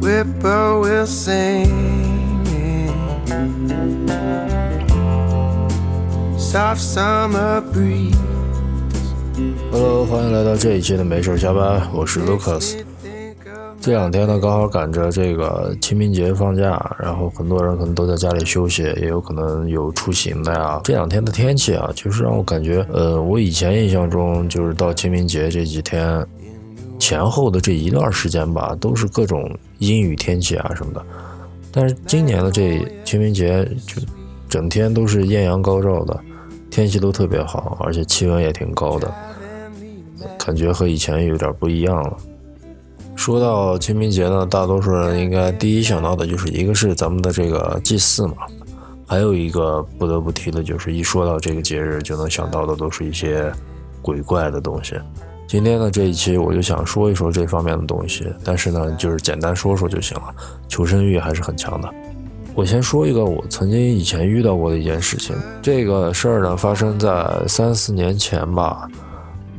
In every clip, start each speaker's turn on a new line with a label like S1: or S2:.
S1: Whippoorwill singing, soft summer breeze.
S2: Hello，欢迎来到这一期的没事加班，我是 Lucas。这两天呢，刚好赶着这个清明节放假，然后很多人可能都在家里休息，也有可能有出行的呀。这两天的天气啊，就是让我感觉，呃，我以前印象中就是到清明节这几天前后的这一段时间吧，都是各种阴雨天气啊什么的。但是今年的这清明节就整天都是艳阳高照的，天气都特别好，而且气温也挺高的，感觉和以前有点不一样了。说到清明节呢，大多数人应该第一想到的就是一个是咱们的这个祭祀嘛，还有一个不得不提的就是一说到这个节日就能想到的都是一些鬼怪的东西。今天呢这一期我就想说一说这方面的东西，但是呢就是简单说说就行了，求生欲还是很强的。我先说一个我曾经以前遇到过的一件事情，这个事儿呢发生在三四年前吧。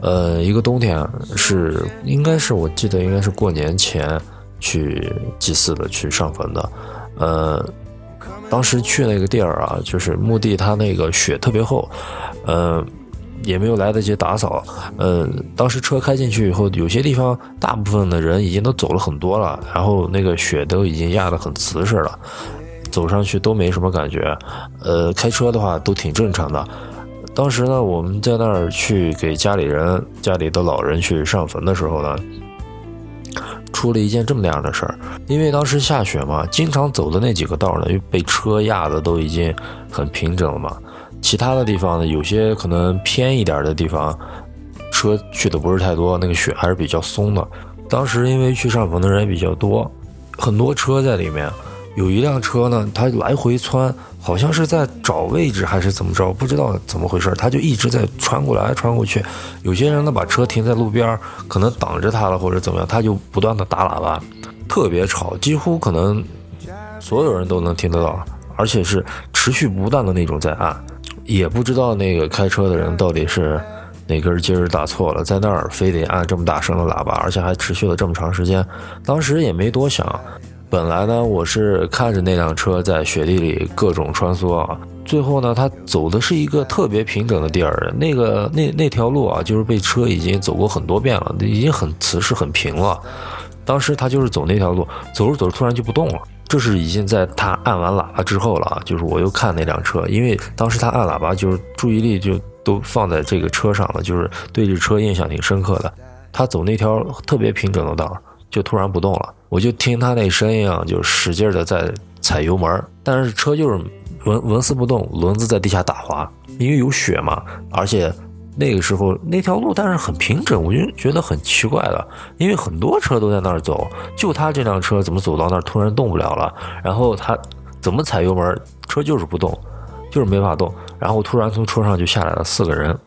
S2: 呃，一个冬天是应该是我记得应该是过年前去祭祀的，去上坟的。呃，当时去那个地儿啊，就是墓地，它那个雪特别厚，呃，也没有来得及打扫。呃，当时车开进去以后，有些地方大部分的人已经都走了很多了，然后那个雪都已经压得很瓷实了，走上去都没什么感觉。呃，开车的话都挺正常的。当时呢，我们在那儿去给家里人、家里的老人去上坟的时候呢，出了一件这么那样的事儿。因为当时下雪嘛，经常走的那几个道呢，又被车压的都已经很平整了嘛。其他的地方呢，有些可能偏一点的地方，车去的不是太多，那个雪还是比较松的。当时因为去上坟的人也比较多，很多车在里面。有一辆车呢，它来回窜，好像是在找位置还是怎么着，不知道怎么回事，它就一直在穿过来穿过去。有些人呢把车停在路边，可能挡着他了或者怎么样，他就不断的打喇叭，特别吵，几乎可能所有人都能听得到，而且是持续不断的那种在按，也不知道那个开车的人到底是哪根筋儿打错了，在那儿非得按这么大声的喇叭，而且还持续了这么长时间。当时也没多想。本来呢，我是看着那辆车在雪地里各种穿梭啊，最后呢，他走的是一个特别平整的地儿，那个那那条路啊，就是被车已经走过很多遍了，已经很瓷实很平了。当时他就是走那条路，走着走着突然就不动了，这是已经在他按完喇叭之后了啊。就是我又看那辆车，因为当时他按喇叭，就是注意力就都放在这个车上了，就是对这车印象挺深刻的。他走那条特别平整的道。就突然不动了，我就听他那声音啊，就使劲的在踩油门，但是车就是纹纹丝不动，轮子在地下打滑，因为有雪嘛，而且那个时候那条路但是很平整，我就觉得很奇怪的，因为很多车都在那儿走，就他这辆车怎么走到那儿突然动不了了？然后他怎么踩油门，车就是不动，就是没法动。然后突然从车上就下来了四个人。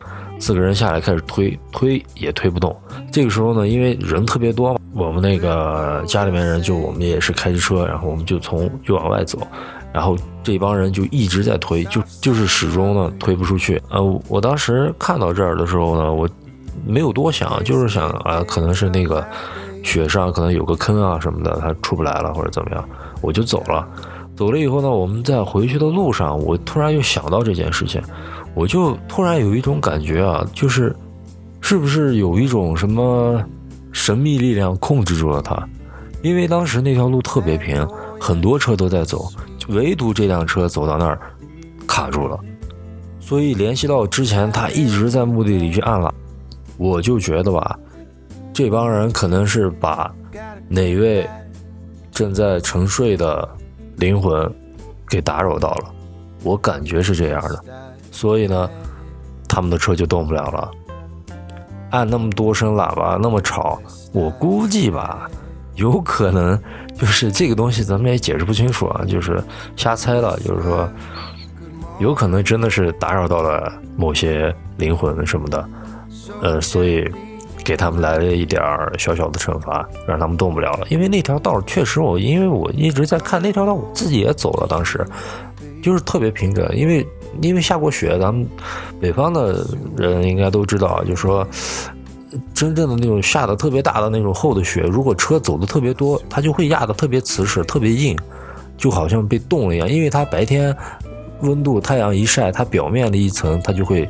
S2: 四个人下来开始推，推也推不动。这个时候呢，因为人特别多嘛，我们那个家里面人就我们也是开着车，然后我们就从就往外走，然后这帮人就一直在推，就就是始终呢推不出去。呃，我当时看到这儿的时候呢，我没有多想，就是想啊，可能是那个雪上可能有个坑啊什么的，它出不来了或者怎么样，我就走了。走了以后呢，我们在回去的路上，我突然又想到这件事情。我就突然有一种感觉啊，就是，是不是有一种什么神秘力量控制住了他？因为当时那条路特别平，很多车都在走，唯独这辆车走到那儿卡住了。所以联系到之前他一直在墓地里去按了，我就觉得吧，这帮人可能是把哪位正在沉睡的灵魂给打扰到了，我感觉是这样的。所以呢，他们的车就动不了了。按那么多声喇叭那么吵，我估计吧，有可能就是 这个东西，咱们也解释不清楚啊，就是瞎猜了。就是说，有可能真的是打扰到了某些灵魂什么的，呃，所以给他们来了一点小小的惩罚，让他们动不了了。因为那条道确实我，因为我一直在看那条道，我自己也走了，当时就是特别平整，因为因为下过雪，咱们北方的人应该都知道，就是说真正的那种下的特别大的那种厚的雪，如果车走的特别多，它就会压的特别瓷实，特别硬，就好像被冻了一样，因为它白天温度太阳一晒，它表面的一层它就会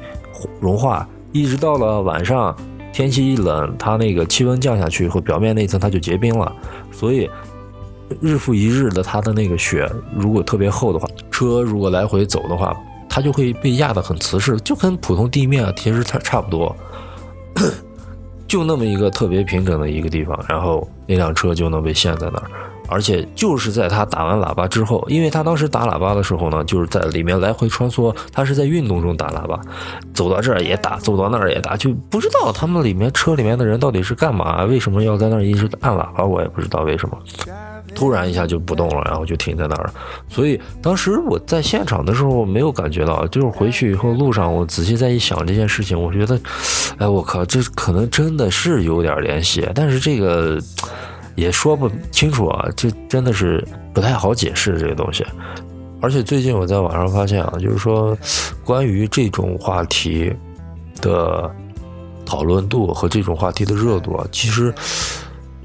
S2: 融化，一直到了晚上。天气一冷，它那个气温降下去以后，表面那层它就结冰了，所以日复一日的它的那个雪如果特别厚的话，车如果来回走的话，它就会被压得很瓷实，就跟普通地面啊其实它差不多，就那么一个特别平整的一个地方，然后那辆车就能被陷在那儿。而且就是在他打完喇叭之后，因为他当时打喇叭的时候呢，就是在里面来回穿梭，他是在运动中打喇叭，走到这儿也打，走到那儿也打，就不知道他们里面车里面的人到底是干嘛，为什么要在那儿一直按喇叭，我也不知道为什么。突然一下就不动了，然后就停在那儿了。所以当时我在现场的时候没有感觉到，就是回去以后路上我仔细再一想这件事情，我觉得，哎，我靠，这可能真的是有点联系，但是这个。也说不清楚啊，这真的是不太好解释这个东西。而且最近我在网上发现啊，就是说关于这种话题的讨论度和这种话题的热度啊，其实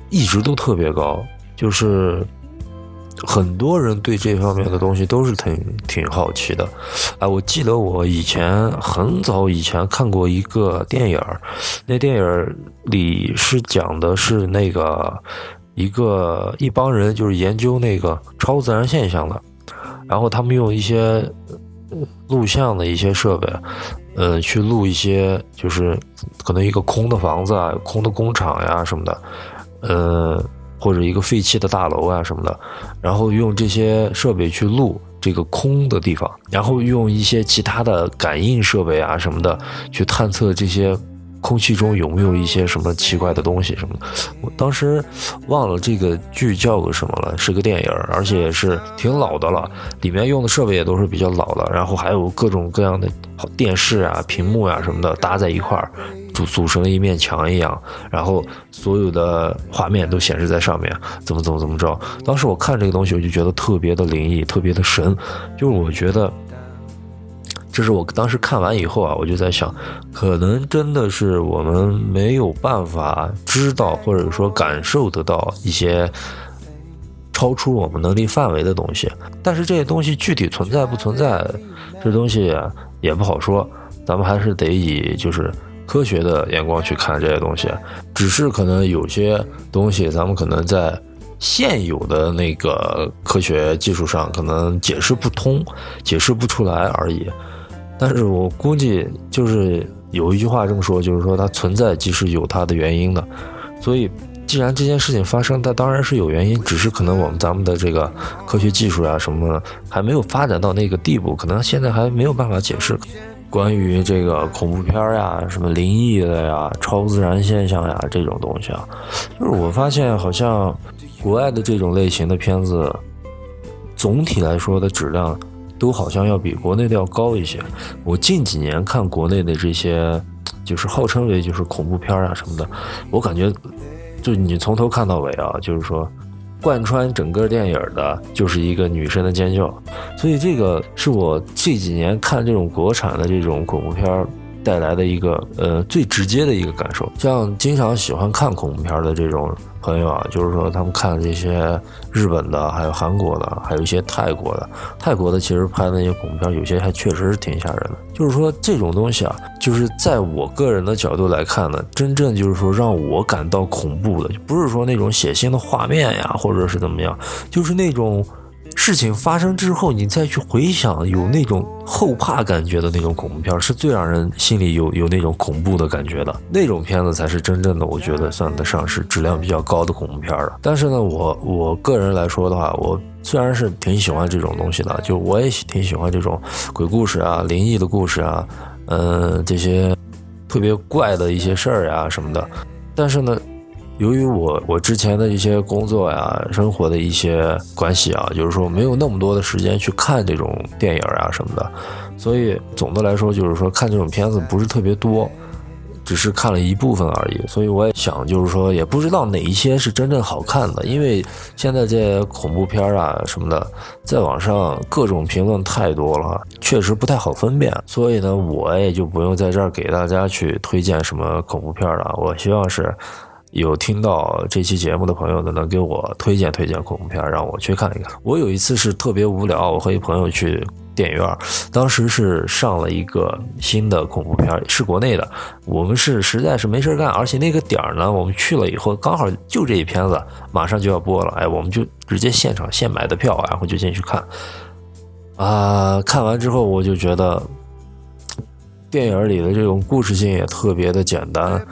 S2: 一直都特别高，就是很多人对这方面的东西都是挺挺好奇的。哎，我记得我以前很早以前看过一个电影，那电影里是讲的是那个。一个一帮人就是研究那个超自然现象的，然后他们用一些录像的一些设备，呃，去录一些就是可能一个空的房子啊、空的工厂呀什么的，呃，或者一个废弃的大楼啊什么的，然后用这些设备去录这个空的地方，然后用一些其他的感应设备啊什么的去探测这些。空气中有没有一些什么奇怪的东西什么的？我当时忘了这个剧叫个什么了，是个电影，而且也是挺老的了，里面用的设备也都是比较老的，然后还有各种各样的电视啊、屏幕啊什么的搭在一块儿，组组成了一面墙一样，然后所有的画面都显示在上面，怎么怎么怎么着。当时我看这个东西，我就觉得特别的灵异，特别的神，就是我觉得。这是我当时看完以后啊，我就在想，可能真的是我们没有办法知道或者说感受得到一些超出我们能力范围的东西。但是这些东西具体存在不存在，这东西也不好说。咱们还是得以就是科学的眼光去看这些东西。只是可能有些东西，咱们可能在现有的那个科学技术上可能解释不通、解释不出来而已。但是我估计就是有一句话这么说，就是说它存在即是有它的原因的，所以既然这件事情发生，它当然是有原因，只是可能我们咱们的这个科学技术呀什么还没有发展到那个地步，可能现在还没有办法解释。关于这个恐怖片呀、什么灵异的呀、超自然现象呀这种东西啊，就是我发现好像国外的这种类型的片子，总体来说的质量。都好像要比国内的要高一些。我近几年看国内的这些，就是号称为就是恐怖片啊什么的，我感觉，就你从头看到尾啊，就是说，贯穿整个电影的就是一个女生的尖叫。所以这个是我这几年看这种国产的这种恐怖片带来的一个呃最直接的一个感受。像经常喜欢看恐怖片的这种。朋友啊，就是说他们看这些日本的，还有韩国的，还有一些泰国的。泰国的其实拍的那些恐怖片，有些还确实是挺吓人的。就是说这种东西啊，就是在我个人的角度来看呢，真正就是说让我感到恐怖的，不是说那种血腥的画面呀，或者是怎么样，就是那种。事情发生之后，你再去回想，有那种后怕感觉的那种恐怖片，是最让人心里有有那种恐怖的感觉的。那种片子才是真正的，我觉得算得上是质量比较高的恐怖片了。但是呢，我我个人来说的话，我虽然是挺喜欢这种东西的，就我也挺喜欢这种鬼故事啊、灵异的故事啊，嗯，这些特别怪的一些事儿呀什么的。但是呢。由于我我之前的一些工作呀、生活的一些关系啊，就是说没有那么多的时间去看这种电影啊什么的，所以总的来说就是说看这种片子不是特别多。只是看了一部分而已，所以我也想，就是说，也不知道哪一些是真正好看的，因为现在这些恐怖片啊什么的，在网上各种评论太多了，确实不太好分辨。所以呢，我也就不用在这儿给大家去推荐什么恐怖片了。我希望是有听到这期节目的朋友呢，能给我推荐推荐恐怖片，让我去看一看。我有一次是特别无聊，我和一朋友去。电影院当时是上了一个新的恐怖片，是国内的。我们是实在是没事干，而且那个点儿呢，我们去了以后刚好就这一片子马上就要播了，哎，我们就直接现场现买的票，然后就进去看。啊，看完之后我就觉得电影里的这种故事性也特别的简单。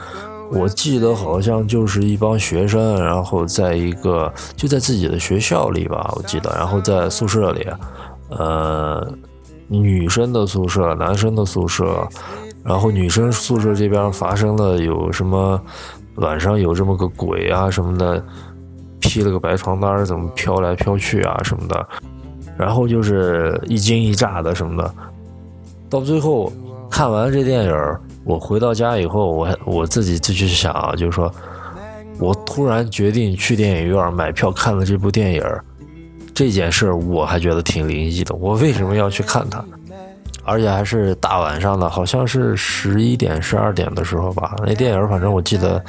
S2: 我记得好像就是一帮学生，然后在一个就在自己的学校里吧，我记得，然后在宿舍里。呃，女生的宿舍，男生的宿舍，然后女生宿舍这边发生了有什么晚上有这么个鬼啊什么的，披了个白床单怎么飘来飘去啊什么的，然后就是一惊一乍的什么的，到最后看完这电影，我回到家以后，我我自己就去想啊，就是说我突然决定去电影院买票看了这部电影。这件事我还觉得挺灵异的。我为什么要去看它？而且还是大晚上的，好像是十一点、十二点的时候吧。那电影反正我记得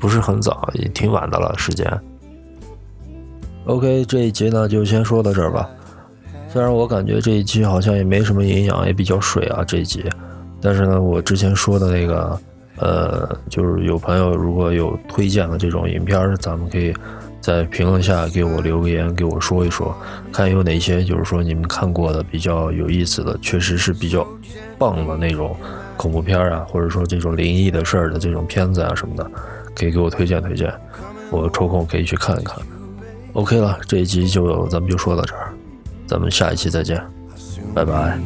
S2: 不是很早，也挺晚的了时间。OK，这一集呢就先说到这儿吧。虽然我感觉这一期好像也没什么营养，也比较水啊这一集，但是呢，我之前说的那个，呃，就是有朋友如果有推荐的这种影片，咱们可以。在评论下给我留个言，给我说一说，看有哪些就是说你们看过的比较有意思的，确实是比较棒的那种恐怖片啊，或者说这种灵异的事儿的这种片子啊什么的，可以给我推荐推荐，我抽空可以去看一看。OK 了，这一集就咱们就说到这儿，咱们下一期再见，拜拜。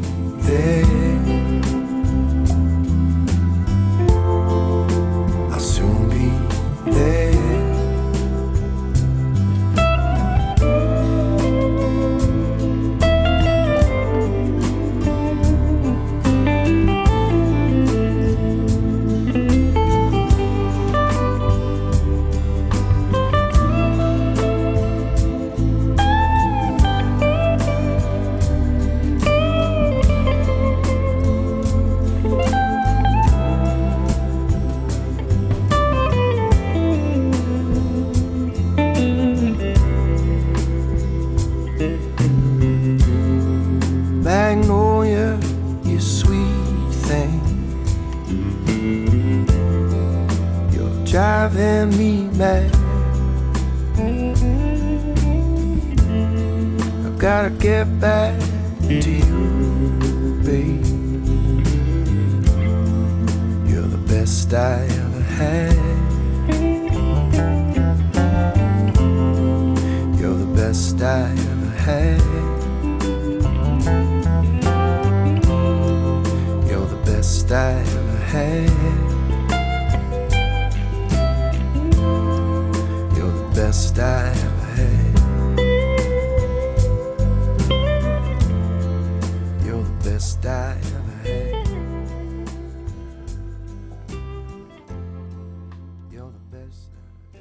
S2: Driving me mad. I've gotta get back to you, babe. You're the best I ever had. You're the best I ever had.